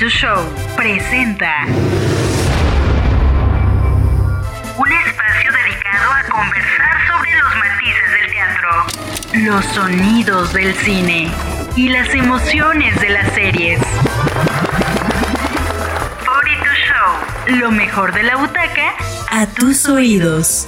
to Show presenta un espacio dedicado a conversar sobre los matices del teatro, los sonidos del cine y las emociones de las series. 42 Show, lo mejor de la butaca a tus oídos.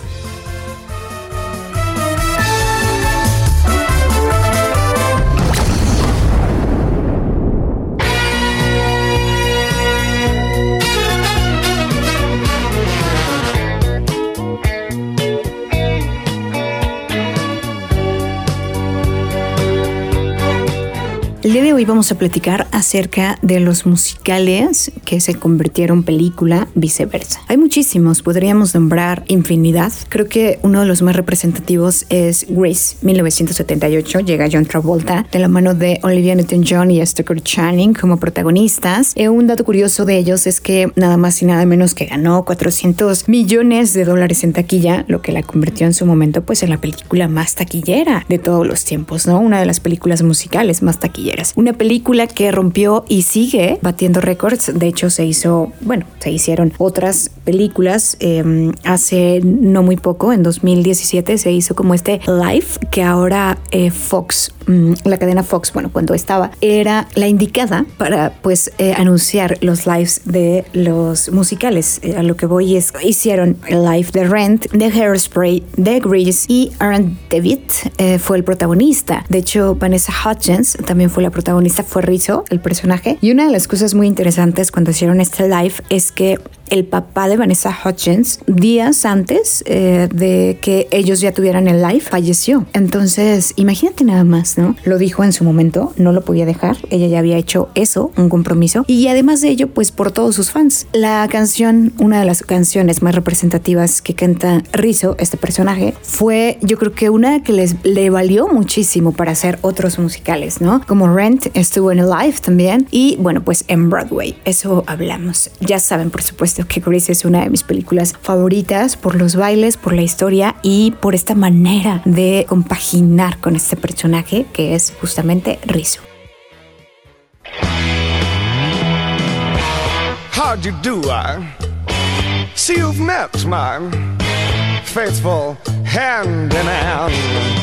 Hoy vamos a platicar acerca de los musicales que se convirtieron película, viceversa. Hay muchísimos, podríamos nombrar infinidad. Creo que uno de los más representativos es Grace, 1978. Llega John Travolta de la mano de Olivia Newton-John y Stoker Channing como protagonistas. Eh, un dato curioso de ellos es que nada más y nada menos que ganó 400 millones de dólares en taquilla, lo que la convirtió en su momento pues en la película más taquillera de todos los tiempos, ¿no? Una de las películas musicales más taquilleras una película que rompió y sigue batiendo récords. De hecho, se hizo, bueno, se hicieron otras películas em, hace no muy poco, en 2017 se hizo como este live que ahora eh, Fox, la cadena Fox, bueno, cuando estaba, era la indicada para pues eh, anunciar los lives de los musicales. Eh, a lo que voy es, hicieron el live de Rent, de Hairspray, de Grease y Aaron David fue el protagonista. De hecho, Vanessa Hudgens también fue la protagonista, fue Rizzo, el personaje. Y una de las cosas muy interesantes cuando hicieron este live es que el papá de Vanessa Hutchins, días antes eh, de que ellos ya tuvieran el live, falleció. Entonces, imagínate nada más, ¿no? Lo dijo en su momento, no lo podía dejar. Ella ya había hecho eso, un compromiso. Y además de ello, pues por todos sus fans. La canción, una de las canciones más representativas que canta Rizzo, este personaje, fue yo creo que una que les le valió muchísimo para hacer otros musicales, ¿no? Como Rent estuvo en el live también. Y bueno, pues en Broadway, eso hablamos. Ya saben, por supuesto que Grace es una de mis películas favoritas por los bailes, por la historia y por esta manera de compaginar con este personaje que es justamente Rizzo. How do you do, I see you've met my faithful hand in hand.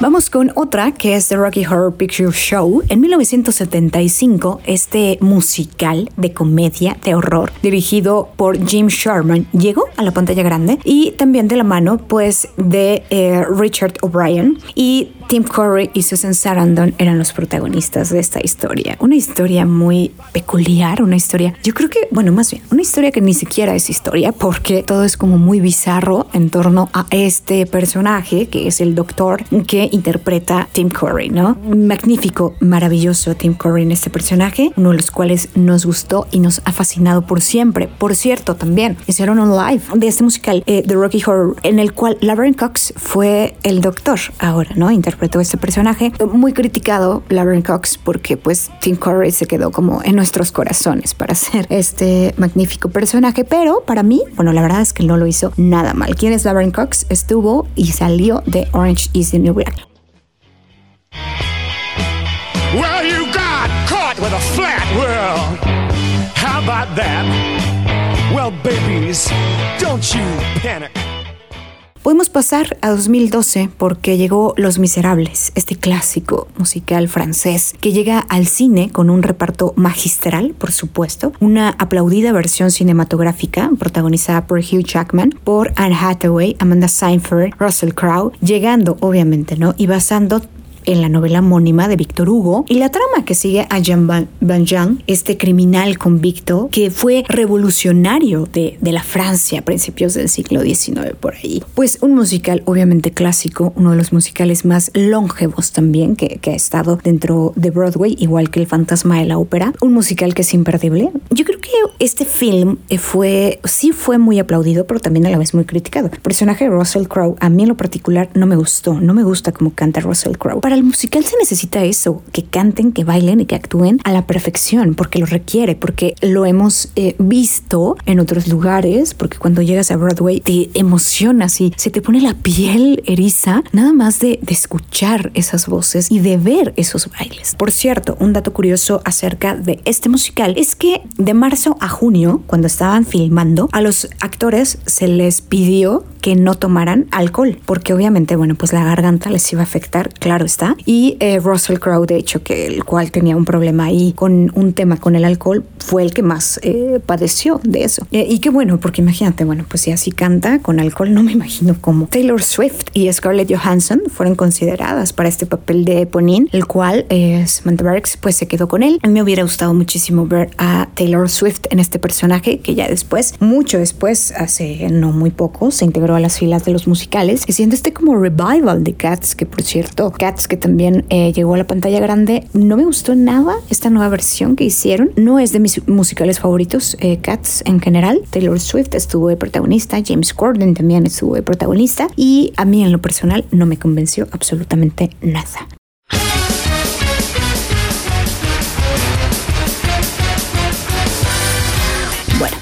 Vamos con otra que es The Rocky Horror Picture Show. En 1975, este musical de comedia, de horror, dirigido por Jim Sherman, llegó a la pantalla grande y también de la mano pues de eh, Richard O'Brien y Tim Curry y Susan Sarandon eran los protagonistas de esta historia. Una historia muy peculiar, una historia, yo creo que, bueno, más bien, una historia que ni siquiera es historia porque todo es como muy bizarro en torno a este personaje que es el doctor que interpreta Tim Curry, ¿no? Magnífico, maravilloso Tim Curry en este personaje, uno de los cuales nos gustó y nos ha fascinado por siempre. Por cierto, también hicieron un live de este musical, The eh, Rocky Horror, en el cual Laverne Cox fue el doctor ahora, ¿no? Interpretó este personaje. Muy criticado Laverne Cox porque pues Tim Curry se quedó como en nuestros corazones para hacer este magnífico personaje, pero para mí, bueno, la verdad es que no lo hizo nada mal. ¿Quién es Laverne Cox? Estuvo y salió de Orange is the New Black. Well, you got caught with a flat world. How about that? Well, babies, don't you panic. Podemos pasar a 2012 porque llegó Los Miserables, este clásico musical francés que llega al cine con un reparto magistral, por supuesto, una aplaudida versión cinematográfica protagonizada por Hugh Jackman, por Anne Hathaway, Amanda Seinfeld, Russell Crowe, llegando obviamente, ¿no? Y basando en la novela homónima de Víctor Hugo y la trama que sigue a Jean Valjean, este criminal convicto que fue revolucionario de, de, la Francia a principios del siglo XIX por ahí. Pues un musical obviamente clásico, uno de los musicales más longevos también que, que ha estado dentro de Broadway, igual que El Fantasma de la Ópera, un musical que es imperdible. Yo creo que este film fue, sí fue muy aplaudido, pero también a la vez muy criticado. El personaje de Russell Crowe, a mí en lo particular, no me gustó. No me gusta cómo canta Russell Crowe. Para el musical se necesita eso, que canten, que bailen y que actúen a la perfección, porque lo requiere, porque lo hemos eh, visto en otros lugares, porque cuando llegas a Broadway te emocionas y se te pone la piel eriza, nada más de, de escuchar esas voces y de ver esos bailes. Por cierto, un dato curioso acerca de este musical es que de marzo a junio, cuando estaban filmando, a los actores se les pidió que no tomaran alcohol, porque obviamente, bueno, pues la garganta les iba a afectar, claro está. Y eh, Russell Crowe, de hecho, que el cual tenía un problema ahí con un tema con el alcohol, fue el que más eh, padeció de eso. Eh, y qué bueno, porque imagínate, bueno, pues si así canta con alcohol, no me imagino cómo. Taylor Swift y Scarlett Johansson fueron consideradas para este papel de Eponine, el cual Samantha Barks pues se quedó con él. Me hubiera gustado muchísimo ver a Taylor Swift en este personaje, que ya después, mucho después, hace no muy poco, se integró a las filas de los musicales, y siendo este como revival de Cats, que por cierto, Cats que también eh, llegó a la pantalla grande, no me gustó nada esta nueva versión que hicieron, no es de mis musicales favoritos, eh, Cats en general, Taylor Swift estuvo de protagonista, James Corden también estuvo de protagonista, y a mí en lo personal no me convenció absolutamente nada.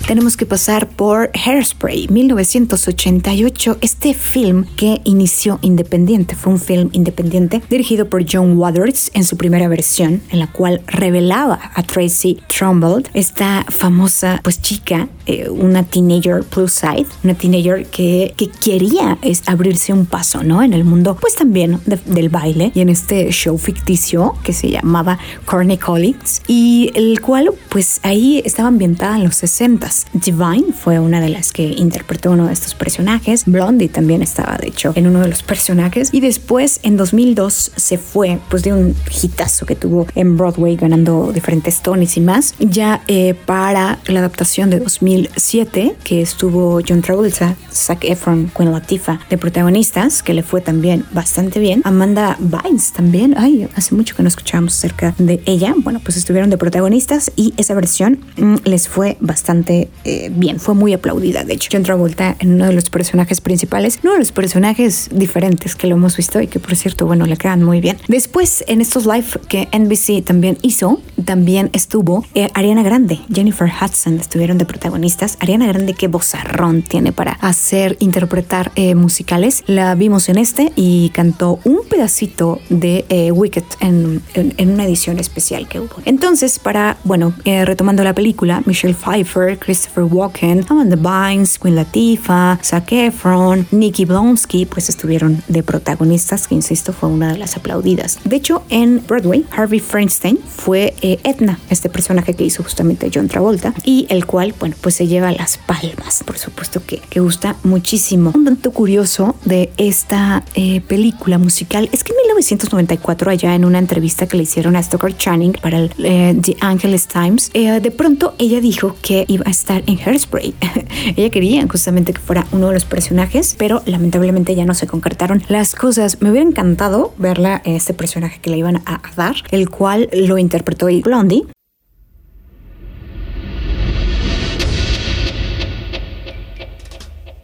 Tenemos que pasar por Hairspray 1988, este film que inició independiente, fue un film independiente dirigido por John Waters en su primera versión, en la cual revelaba a Tracy Trumbull, esta famosa pues chica, eh, una teenager plus side, una teenager que, que quería es abrirse un paso, ¿no? En el mundo pues también del baile y en este show ficticio que se llamaba Corny Collins y el cual pues ahí estaba ambientada en los 60 Divine fue una de las que interpretó uno de estos personajes. Blondie también estaba, de hecho, en uno de los personajes. Y después, en 2002, se fue, pues de un hitazo que tuvo en Broadway, ganando diferentes Tonys y más, ya eh, para la adaptación de 2007, que estuvo John Travolta, Zac Efron, Queen Latifah de protagonistas, que le fue también bastante bien. Amanda Bynes también, ay, hace mucho que no escuchábamos acerca de ella. Bueno, pues estuvieron de protagonistas y esa versión mm, les fue bastante eh, bien, fue muy aplaudida. De hecho, John Travolta en uno de los personajes principales, uno de los personajes diferentes que lo hemos visto y que por cierto, bueno, le quedan muy bien. Después, en estos live que NBC también hizo, también estuvo eh, Ariana Grande, Jennifer Hudson estuvieron de protagonistas. Ariana Grande, qué vozarrón tiene para hacer, interpretar eh, musicales. La vimos en este y cantó un pedacito de Wicked en, en, una edición especial que hubo. Entonces, para, bueno, retomando la película, Michelle Pfeiffer, Chris Christopher Walken, Amanda Bynes, Queen Latifah, Zac Efron, Nikki Blonsky, pues estuvieron de protagonistas, que insisto, fue una de las aplaudidas. De hecho, en Broadway, Harvey Feinstein fue eh, Edna, este personaje que hizo justamente John Travolta, y el cual, bueno, pues se lleva las palmas, por supuesto que, que gusta muchísimo. Un dato curioso de esta eh, película musical es que en 1994, allá en una entrevista que le hicieron a Stoker Channing para el, eh, The Angeles Times, de pronto ella dijo que iba a estar en Hairspray. Ella quería justamente que fuera uno de los personajes, pero lamentablemente ya no se concretaron las cosas. Me hubiera encantado verla, este personaje que le iban a dar, el cual lo interpretó Blondie.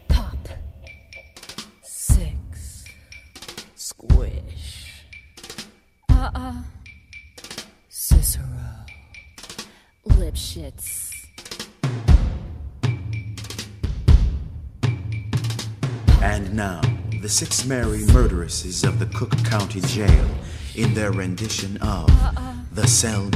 Pop. Six. Squish. Uh-uh. Cicero. Lipshits. And now, the six merry murderesses of the Cook County Jail in their rendition of uh-uh. The Cell.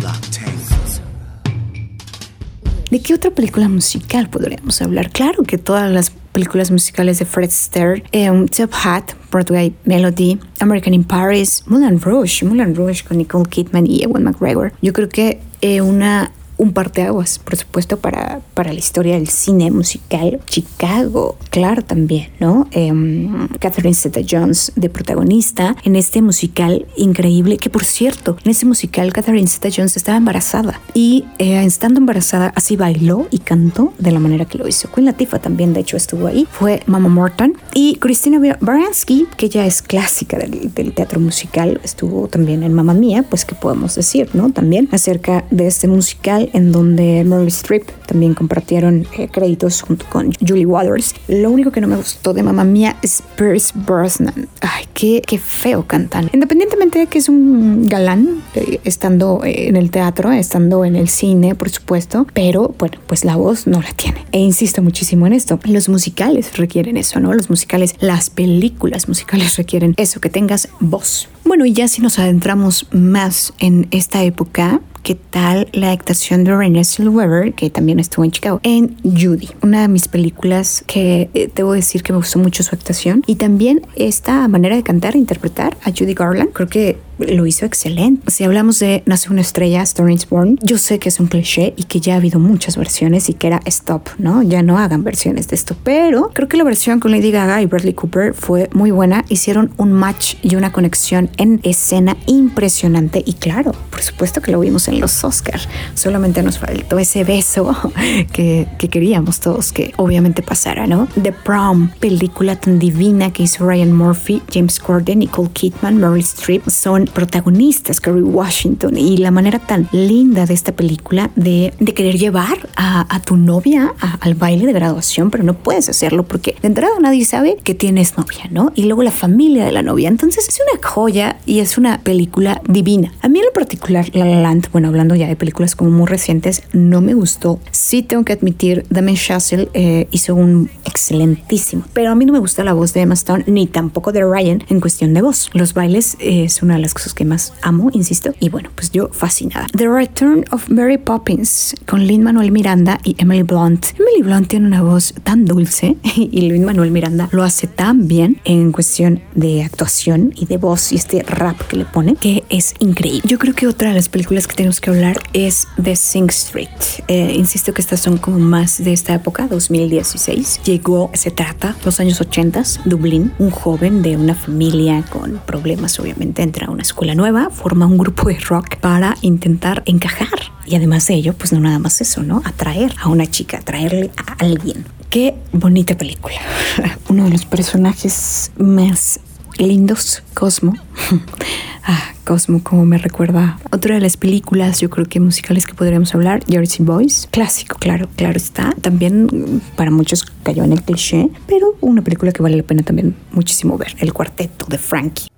¿De qué otra película musical podríamos hablar? Claro que todas las películas musicales de Fred Astaire, eh, Top Hat, Broadway Melody, American in Paris, Moulin Rouge, Moulin Rouge con Nicole Kidman y Ewan McGregor. Yo creo que eh, una un parteaguas, por supuesto, para, para la historia del cine musical. Chicago, claro, también, ¿no? Em, Catherine Zeta-Jones de protagonista en este musical increíble, que por cierto, en ese musical Catherine Zeta-Jones estaba embarazada y eh, estando embarazada así bailó y cantó de la manera que lo hizo. Queen Latifah también, de hecho, estuvo ahí. Fue Mama Morton y Christina Baranski, que ya es clásica del, del teatro musical, estuvo también en Mamma Mía, pues que podemos decir, ¿no? También acerca de este musical en donde Meryl Streep también compartieron eh, créditos junto con Julie Waters. Lo único que no me gustó de Mamma Mía es Pierce Brosnan. Ay, qué, qué feo cantan. Independientemente de que es un galán, eh, estando en el teatro, estando en el cine, por supuesto, pero bueno, pues la voz no la tiene. E insisto muchísimo en esto. Los musicales requieren eso, ¿no? Los musicales, las películas musicales requieren eso, que tengas voz. Bueno, y ya si nos adentramos más en esta época, ¿qué tal la actuación de Renée Zellweger, que también estuvo en Chicago, en Judy? Una de mis películas que eh, debo decir que me gustó mucho su actuación y también esta manera de cantar e interpretar a Judy Garland. Creo que lo hizo excelente. Si hablamos de Nace una estrella, Star Born, yo sé que es un cliché y que ya ha habido muchas versiones y que era stop, ¿no? Ya no hagan versiones de esto, pero creo que la versión con Lady Gaga y Bradley Cooper fue muy buena. Hicieron un match y una conexión en escena impresionante y claro, por supuesto que lo vimos en los Oscars. Solamente nos faltó ese beso que, que queríamos todos que obviamente pasara, ¿no? The Prom, película tan divina que hizo Ryan Murphy, James Corden, Nicole Kidman, Meryl Streep son protagonistas, Kerry Washington, y la manera tan linda de esta película de, de querer llevar a, a tu novia al baile de graduación, pero no puedes hacerlo porque de entrada nadie sabe que tienes novia, ¿no? Y luego la familia de la novia. Entonces es una joya y es una película divina. A mí en lo particular, La La Land, bueno, hablando ya de películas como muy recientes, no me gustó. Sí tengo que admitir, Damien Chazelle eh, hizo un excelentísimo, pero a mí no me gusta la voz de Emma Stone ni tampoco de Ryan en cuestión de voz. Los bailes eh, es una de las cosas que más amo, insisto. Y bueno, pues yo fascinada. The Return of Mary Poppins con Lin Manuel Miranda y Emily Blunt. Emily Blunt tiene una voz tan dulce y Lin Manuel Miranda lo hace tan bien en cuestión de actuación y de voz y este rap que le pone que es increíble. Yo creo que otra de las películas que tenemos que hablar es The Sing Street. Eh, insisto que estas son como más de esta época, 2016. Llegó, se trata, los años 80, Dublín, un joven de una familia con problemas, obviamente, entra a una escuela nueva, forma un grupo de rock para intentar encajar. Y además de ello, pues no nada más eso, ¿no? Atraer a una chica, atraerle a alguien. Qué bonita película. Uno de los personajes más lindos, Cosmo. ah, Cosmo, como me recuerda. Otra de las películas, yo creo que musicales que podríamos hablar, Jersey Boys. Clásico, claro, claro está. También para muchos cayó en el cliché, pero una película que vale la pena también muchísimo ver. El cuarteto de Frankie.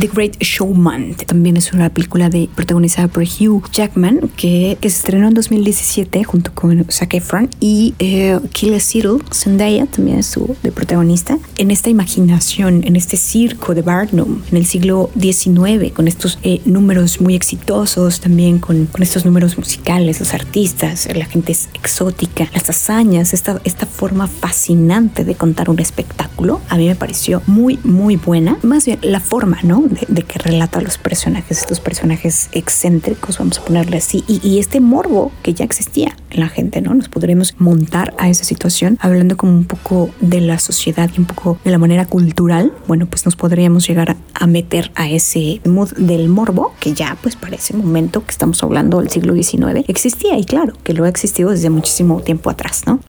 The Great Showman. También es una película de, protagonizada por Hugh Jackman que, que se estrenó en 2017 junto con Zac Efron y eh, Killa Settle, Zendaya también es su de protagonista en esta imaginación, en este circo de Barnum en el siglo XIX con estos eh, números muy exitosos también con, con estos números musicales, los artistas, la gente es exótica, las hazañas, esta, esta forma fascinante de contar un espectáculo a mí me pareció muy muy buena, más bien la forma, ¿no? De, que relata a los personajes, estos personajes excéntricos, vamos a ponerle así, y, este morbo que ya existía en la gente, ¿no? Nos podremos montar a esa situación hablando como un poco de la sociedad y un poco de la manera cultural, bueno, pues nos podríamos llegar a, meter a ese mood del morbo que ya pues para ese momento que estamos hablando del siglo XIX existía y claro, que lo ha existido desde muchísimo tiempo atrás, ¿no?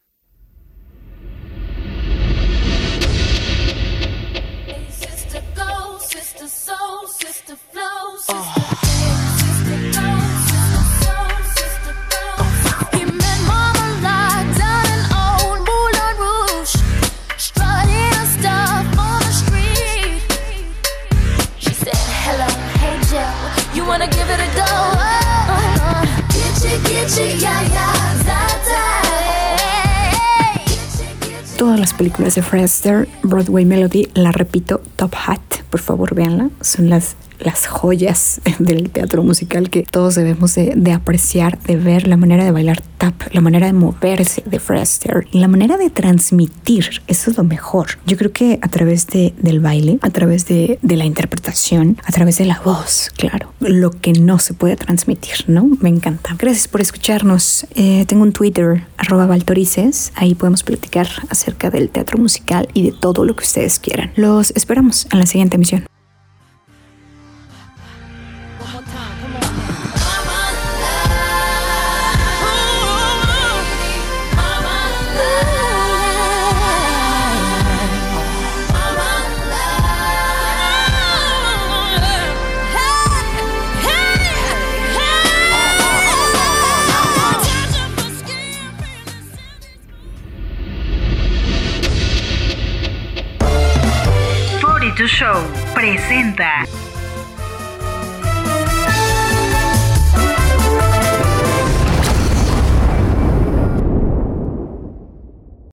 Todas las películas de Fred Astaire, Broadway Melody, la repito, Top Hat, por favor véanla, son las las joyas del teatro musical que todos debemos de, apreciar, de ver la manera de bailar tap, la manera de moverse de y la manera de transmitir. Eso es lo mejor. Yo creo que a través de, del baile, a través de, la interpretación, a través de la voz, claro, lo que no se puede transmitir, ¿no? Me encanta. Gracias por escucharnos. Eh, tengo un Twitter, arroba Valtorices. Ahí podemos platicar acerca del teatro musical y de todo lo que ustedes quieran. Los esperamos en la siguiente emisión.